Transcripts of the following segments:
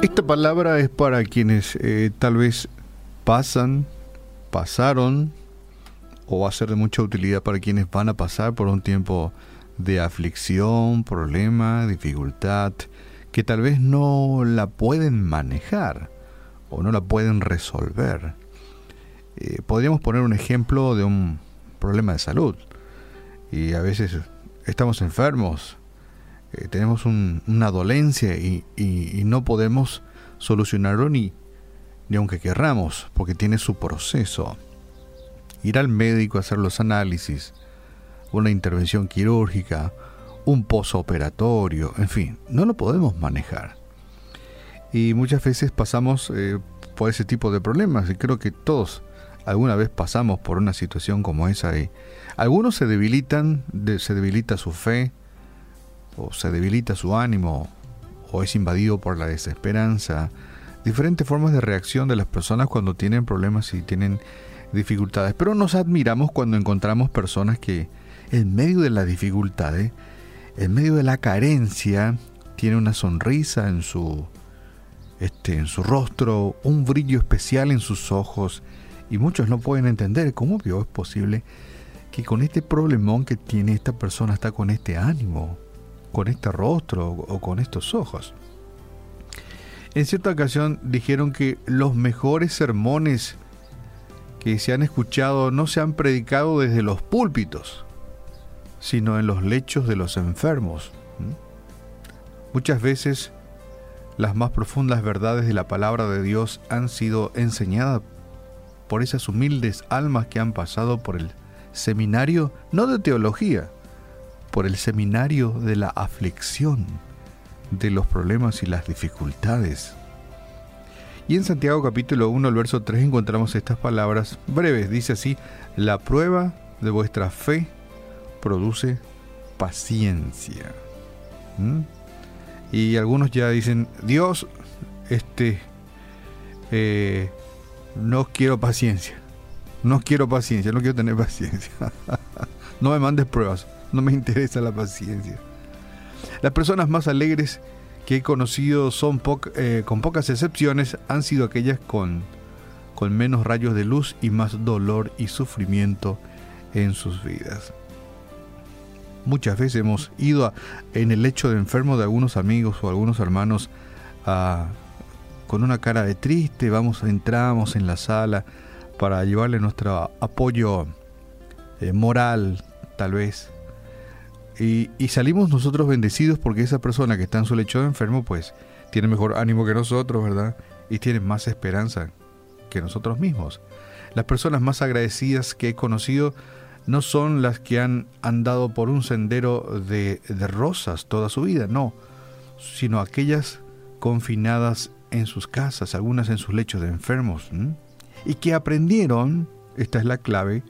Esta palabra es para quienes eh, tal vez pasan, pasaron, o va a ser de mucha utilidad para quienes van a pasar por un tiempo de aflicción, problema, dificultad, que tal vez no la pueden manejar o no la pueden resolver. Eh, podríamos poner un ejemplo de un problema de salud. Y a veces estamos enfermos, eh, tenemos una dolencia y, no podemos solucionarlo ni, ni aunque querramos, porque tiene su proceso. Ir al médico a hacer los análisis, una intervención quirúrgica, un posoperatorio, en fin, no lo podemos manejar. Y muchas veces pasamos eh, por ese tipo de problemas y creo que todos alguna vez pasamos por una situación como esa y algunos se debilitan, se debilita su fe, o se debilita su ánimo, o es invadido por la desesperanza, diferentes formas de reacción de las personas cuando tienen problemas y tienen dificultades. Pero nos admiramos cuando encontramos personas que en medio de las dificultades, en medio de la carencia, tiene una sonrisa en su, este, en su rostro, un brillo especial en sus ojos, y muchos no pueden entender cómo es posible que con este problemón que tiene esta persona está con este ánimo, con este rostro o con estos ojos. En cierta ocasión dijeron que los mejores sermones que se han escuchado no se han predicado desde los púlpitos, sino en los lechos de los enfermos. Muchas veces las más profundas verdades de la palabra de Dios han sido enseñadas por esas humildes almas que han pasado por el seminario, no de teología, por el seminario de la aflicción, de los problemas y las dificultades. Y en Santiago capítulo 1, el verso 3 encontramos estas palabras breves. Dice así, la prueba de vuestra fe produce paciencia. ¿Mm? Y algunos ya dicen, Dios, este, eh, no quiero paciencia. No quiero paciencia, no quiero tener paciencia. no me mandes pruebas, no me interesa la paciencia. Las personas más alegres que he conocido son eh, con pocas excepciones han sido aquellas con, menos rayos de luz y más dolor y sufrimiento en sus vidas. Muchas veces hemos ido en el lecho de enfermo de algunos amigos o algunos hermanos con una cara de triste, vamos, entramos en la sala para llevarle nuestro apoyo eh, moral, tal vez. Y, salimos nosotros bendecidos porque esa persona que está en su lecho de enfermo, pues tiene mejor ánimo que nosotros, ¿verdad? Y tiene más esperanza que nosotros mismos. Las personas más agradecidas que he conocido no son las que han andado por un sendero de, de rosas toda su vida, no, sino aquellas confinadas en sus casas, algunas en sus lechos de enfermos y que aprendieron, esta es la clave,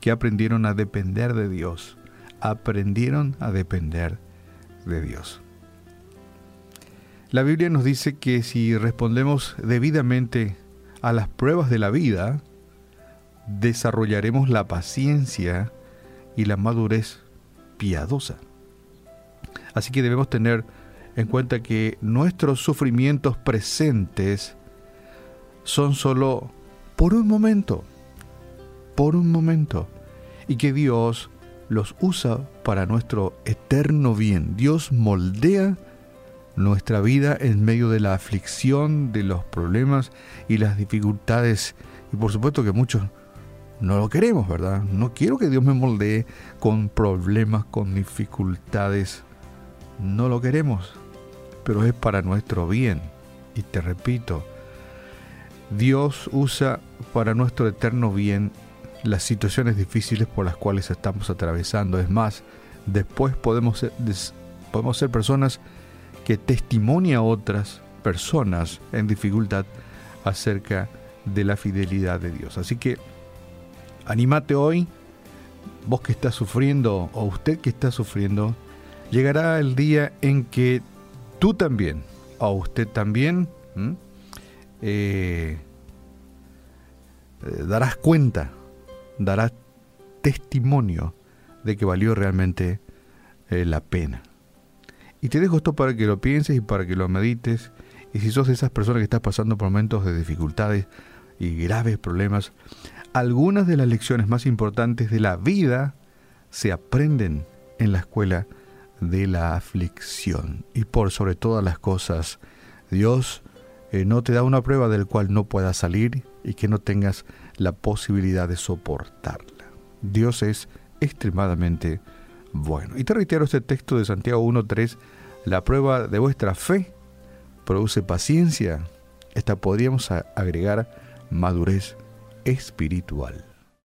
que aprendieron a depender de Dios. Aprendieron a depender de Dios. La Biblia nos dice que si respondemos debidamente a las pruebas de la vida, desarrollaremos la paciencia y la madurez piadosa. Así que debemos tener en cuenta que nuestros sufrimientos presentes son solo por un momento, por un momento, y que Dios los usa para nuestro eterno bien. Dios moldea nuestra vida en medio de la aflicción, de los problemas y las dificultades. Y por supuesto que muchos no lo queremos, ¿verdad? No quiero que Dios me moldee con problemas, con dificultades. No lo queremos, pero es para nuestro bien. Y te repito, Dios usa para nuestro eterno bien las situaciones difíciles por las cuales estamos atravesando. Es más, después podemos ser, podemos ser personas que testimonian a otras personas en dificultad acerca de la fidelidad de Dios. Así que animate hoy, vos que estás sufriendo o usted que está sufriendo, llegará el día en que tú también, o usted también, eh, eh, darás cuenta, darás testimonio de que valió realmente eh, la pena. Y te dejo esto para que lo pienses y para que lo medites Y si sos de esas personas que estás pasando por momentos de dificultades y graves problemas, algunas de las lecciones más importantes de la vida se aprenden en la escuela de la aflicción. Y por sobre todas las cosas, Dios eh, no te da una prueba del cual no puedas salir y que no tengas la posibilidad de soportarla. Dios es extremadamente bueno. Y te reitero este texto de Santiago 1.3, la prueba de vuestra fe produce paciencia. Esta podríamos agregar madurez espiritual.